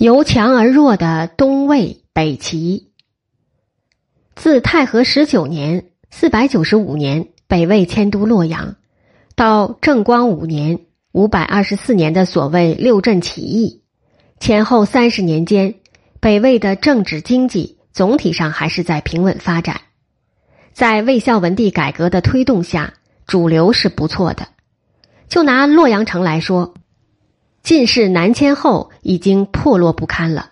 由强而弱的东魏北齐。自太和十九年（四百九十五年）北魏迁都洛阳，到正光五年（五百二十四年）的所谓六镇起义，前后三十年间，北魏的政治经济总体上还是在平稳发展。在魏孝文帝改革的推动下，主流是不错的。就拿洛阳城来说。晋室南迁后，已经破落不堪了。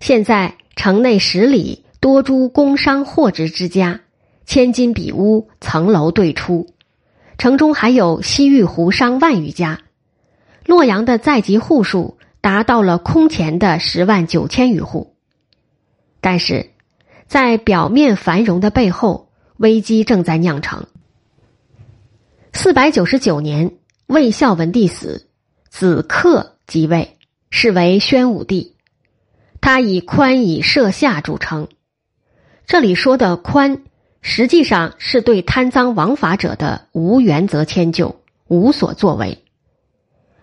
现在城内十里多诸工商货值之家，千金比屋，层楼对出。城中还有西域胡商万余家。洛阳的在籍户数达到了空前的十万九千余户。但是，在表面繁荣的背后，危机正在酿成。四百九十九年，魏孝文帝死。子克即位，是为宣武帝。他以宽以摄下著称。这里说的宽，实际上是对贪赃枉法者的无原则迁就，无所作为。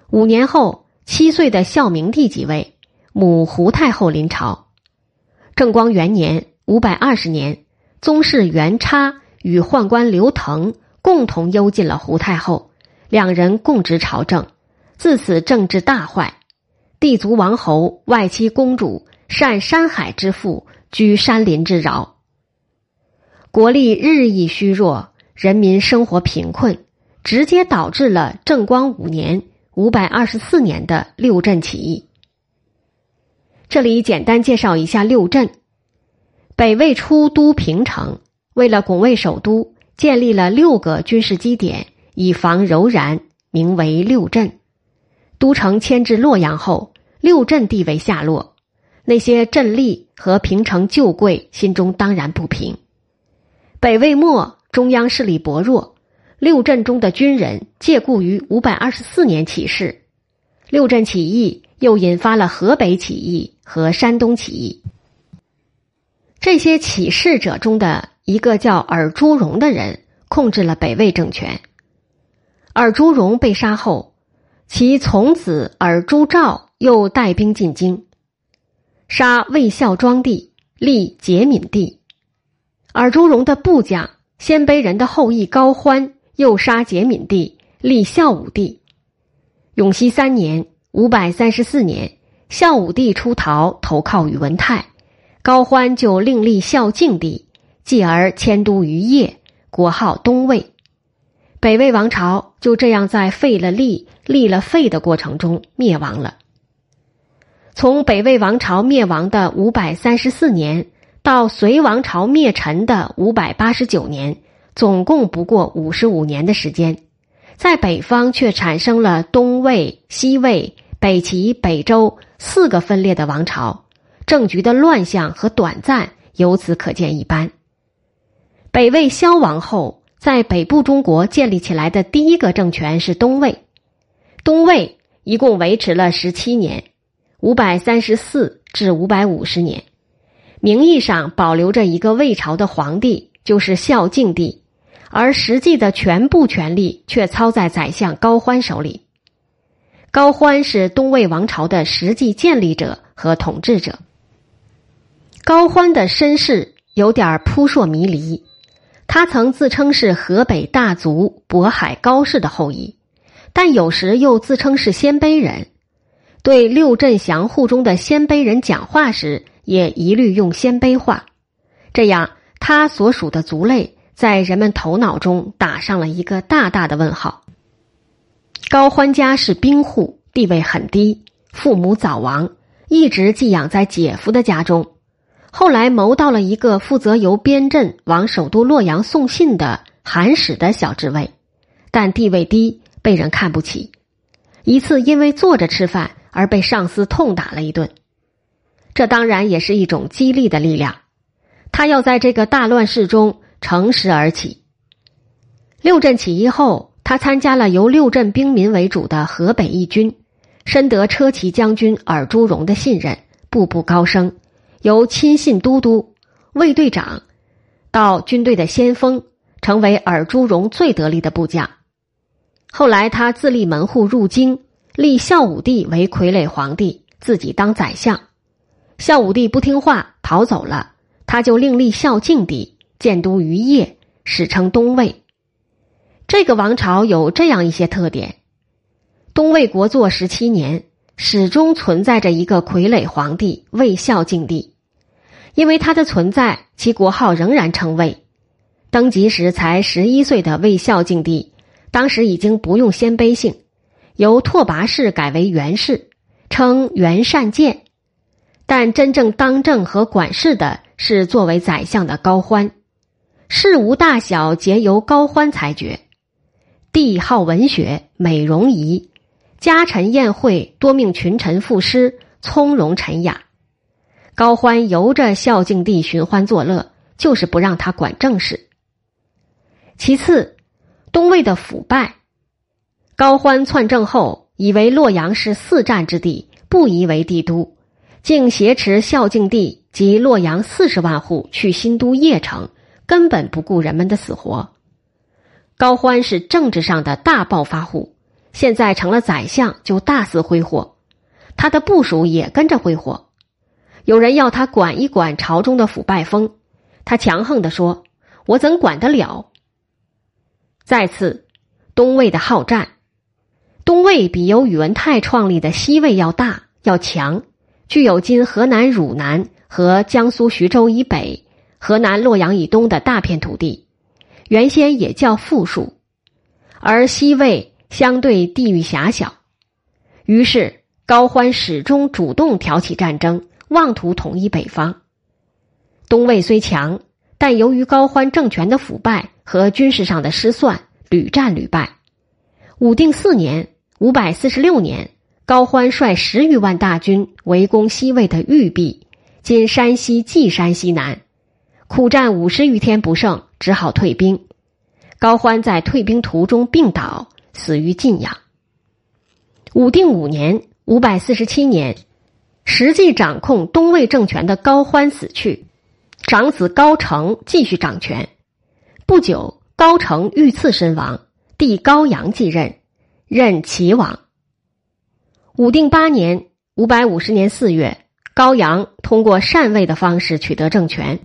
五年后，七岁的孝明帝即位，母胡太后临朝。正光元年（五百二十年），宗室元叉与宦官刘腾共同幽禁了胡太后，两人共执朝政。自此政治大坏，帝族王侯、外戚公主善山海之富，居山林之饶。国力日益虚弱，人民生活贫困，直接导致了正光五年（五百二十四年）的六镇起义。这里简单介绍一下六镇：北魏初都平城，为了拱卫首都，建立了六个军事基点，以防柔然，名为六镇。都城迁至洛阳后，六镇地位下落，那些镇吏和平城旧贵心中当然不平。北魏末，中央势力薄弱，六镇中的军人借故于五百二十四年起事，六镇起义又引发了河北起义和山东起义。这些起事者中的一个叫尔朱荣的人，控制了北魏政权。尔朱荣被杀后。其从子尔朱兆又带兵进京，杀魏孝庄帝，立节敏帝。尔朱荣的部将鲜卑人的后裔高欢又杀节敏帝，立孝武帝。永熙三年（五百三十四年），孝武帝出逃，投靠宇文泰，高欢就另立孝敬帝，继而迁都于邺，国号东魏。北魏王朝就这样在废了立、立了废的过程中灭亡了。从北魏王朝灭亡的五百三十四年到隋王朝灭陈的五百八十九年，总共不过五十五年的时间，在北方却产生了东魏、西魏、北齐、北周四个分裂的王朝，政局的乱象和短暂由此可见一斑。北魏消亡后。在北部中国建立起来的第一个政权是东魏，东魏一共维持了十七年，五百三十四至五百五十年，名义上保留着一个魏朝的皇帝，就是孝敬帝，而实际的全部权力却操在宰相高欢手里。高欢是东魏王朝的实际建立者和统治者。高欢的身世有点扑朔迷离。他曾自称是河北大族渤海高氏的后裔，但有时又自称是鲜卑人。对六镇降户中的鲜卑人讲话时，也一律用鲜卑话。这样，他所属的族类在人们头脑中打上了一个大大的问号。高欢家是兵户，地位很低，父母早亡，一直寄养在姐夫的家中。后来谋到了一个负责由边镇往首都洛阳送信的韩使的小职位，但地位低，被人看不起。一次因为坐着吃饭而被上司痛打了一顿，这当然也是一种激励的力量。他要在这个大乱世中乘势而起。六镇起义后，他参加了由六镇兵民为主的河北义军，深得车骑将军尔朱荣的信任，步步高升。由亲信都督、卫队长到军队的先锋，成为尔朱荣最得力的部将。后来他自立门户入京，立孝武帝为傀儡皇帝，自己当宰相，孝武帝不听话逃走了，他就另立孝敬帝，建都于邺，史称东魏。这个王朝有这样一些特点：东魏国祚十七年，始终存在着一个傀儡皇帝魏孝敬帝。因为他的存在，其国号仍然称魏。登基时才十一岁的魏孝敬帝，当时已经不用鲜卑姓，由拓跋氏改为元氏，称元善建。但真正当政和管事的是作为宰相的高欢，事无大小皆由高欢裁决。帝好文学，美容仪，家臣宴会多命群臣赋诗，从容沉雅。高欢由着孝敬帝寻欢作乐，就是不让他管政事。其次，东魏的腐败。高欢篡政后，以为洛阳是四战之地，不宜为帝都，竟挟持孝敬帝及洛阳四十万户去新都邺城，根本不顾人们的死活。高欢是政治上的大暴发户，现在成了宰相就大肆挥霍，他的部属也跟着挥霍。有人要他管一管朝中的腐败风，他强横的说：“我怎管得了？”再次，东魏的好战，东魏比由宇文泰创立的西魏要大要强，具有今河南汝南和江苏徐州以北、河南洛阳以东的大片土地，原先也叫富庶，而西魏相对地域狭小，于是高欢始终主动挑起战争。妄图统一北方。东魏虽强，但由于高欢政权的腐败和军事上的失算，屡战屡败。武定四年（五百四十六年），高欢率十余万大军围攻西魏的玉壁（今山西稷山西南），苦战五十余天不胜，只好退兵。高欢在退兵途中病倒，死于晋阳。武定五年（五百四十七年）。实际掌控东魏政权的高欢死去，长子高澄继续掌权。不久，高澄遇刺身亡，弟高阳继任，任齐王。武定八年（五百五十年四月），高阳通过禅位的方式取得政权，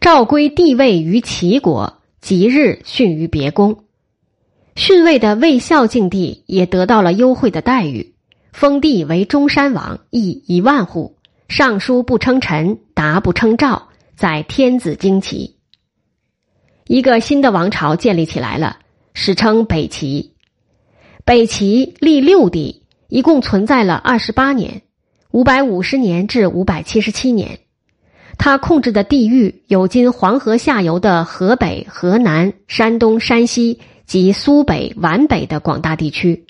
诏归帝位于齐国，即日逊于别宫。逊位的魏孝静帝也得到了优惠的待遇。封地为中山王，邑一万户。尚书不称臣，达不称赵，在天子旌旗。一个新的王朝建立起来了，史称北齐。北齐历六帝，一共存在了二十八年，五百五十年至五百七十七年。他控制的地域有今黄河下游的河北、河南、山东、山西及苏北、皖北的广大地区。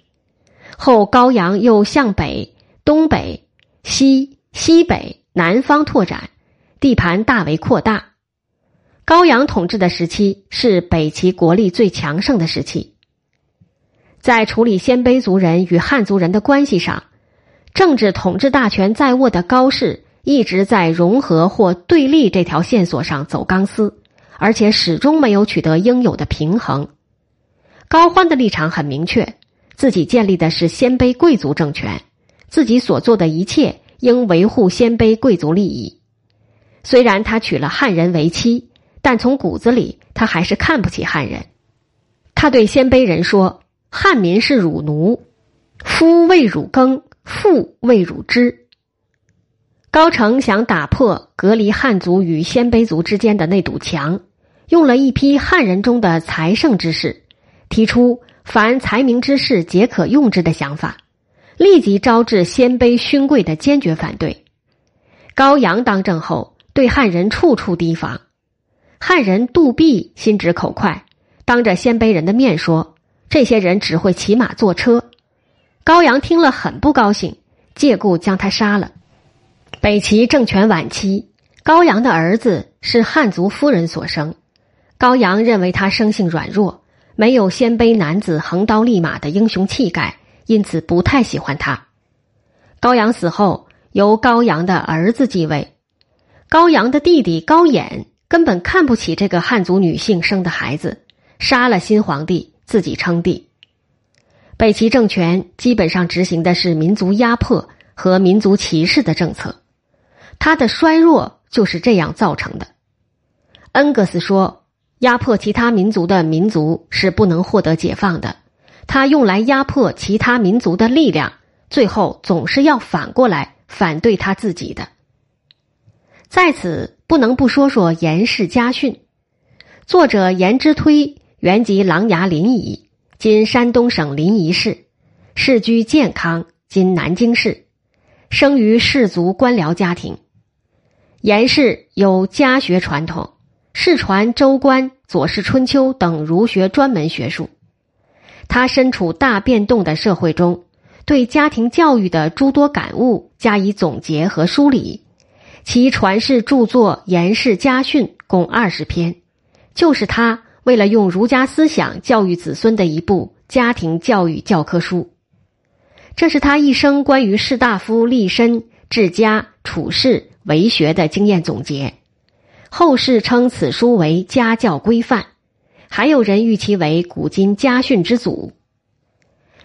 后高阳又向北、东北、西、西北、南方拓展，地盘大为扩大。高阳统治的时期是北齐国力最强盛的时期。在处理鲜卑族人与汉族人的关系上，政治统治大权在握的高氏一直在融合或对立这条线索上走钢丝，而且始终没有取得应有的平衡。高欢的立场很明确。自己建立的是鲜卑贵族政权，自己所做的一切应维护鲜卑贵族利益。虽然他娶了汉人为妻，但从骨子里他还是看不起汉人。他对鲜卑人说：“汉民是汝奴，夫为汝耕，妇为汝织。”高澄想打破隔离汉族与鲜卑族之间的那堵墙，用了一批汉人中的才胜之士，提出。凡才名之士皆可用之的想法，立即招致鲜卑勋贵的坚决反对。高阳当政后，对汉人处处提防。汉人杜弼心直口快，当着鲜卑人的面说：“这些人只会骑马坐车。”高阳听了很不高兴，借故将他杀了。北齐政权晚期，高阳的儿子是汉族夫人所生，高阳认为他生性软弱。没有鲜卑男子横刀立马的英雄气概，因此不太喜欢他。高阳死后，由高阳的儿子继位。高阳的弟弟高演根本看不起这个汉族女性生的孩子，杀了新皇帝，自己称帝。北齐政权基本上执行的是民族压迫和民族歧视的政策，他的衰弱就是这样造成的。恩格斯说：“压迫其他民族的民族是不能获得解放的，他用来压迫其他民族的力量，最后总是要反过来反对他自己的。”在此不能不说说严氏家训。作者严之推原籍琅琊临沂，今山东省临沂市，世居建康，今南京市，生于士族官僚家庭。严氏有家学传统，世传《周官》《左氏春秋》等儒学专门学术。他身处大变动的社会中，对家庭教育的诸多感悟加以总结和梳理。其传世著作《颜氏家训》共二十篇，就是他为了用儒家思想教育子孙的一部家庭教育教科书。这是他一生关于士大夫立身、治家、处世、为学的经验总结。后世称此书为家教规范，还有人誉其为古今家训之祖。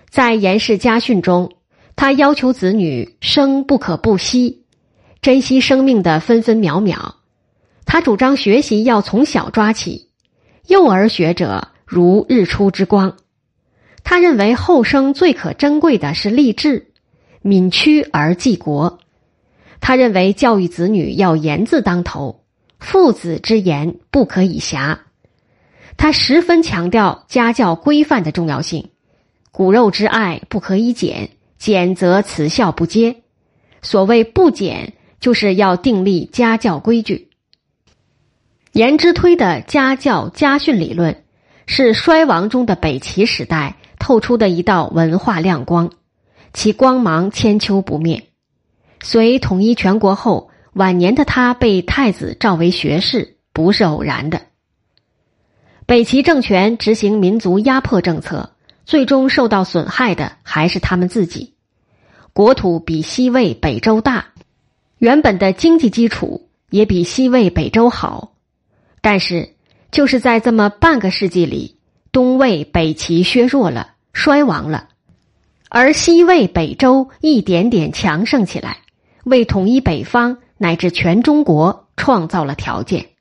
在《严氏家训》中，他要求子女生不可不惜。珍惜生命的分分秒秒，他主张学习要从小抓起，幼儿学者如日出之光。他认为后生最可珍贵的是立志，敏屈而济国。他认为教育子女要严字当头，父子之言不可以狭。他十分强调家教规范的重要性，骨肉之爱不可以减，减则慈孝不接。所谓不减。就是要订立家教规矩。颜之推的家教家训理论，是衰亡中的北齐时代透出的一道文化亮光，其光芒千秋不灭。隋统一全国后，晚年的他被太子召为学士，不是偶然的。北齐政权执行民族压迫政策，最终受到损害的还是他们自己。国土比西魏、北周大。原本的经济基础也比西魏、北周好，但是就是在这么半个世纪里，东魏、北齐削弱了、衰亡了，而西魏、北周一点点强盛起来，为统一北方乃至全中国创造了条件。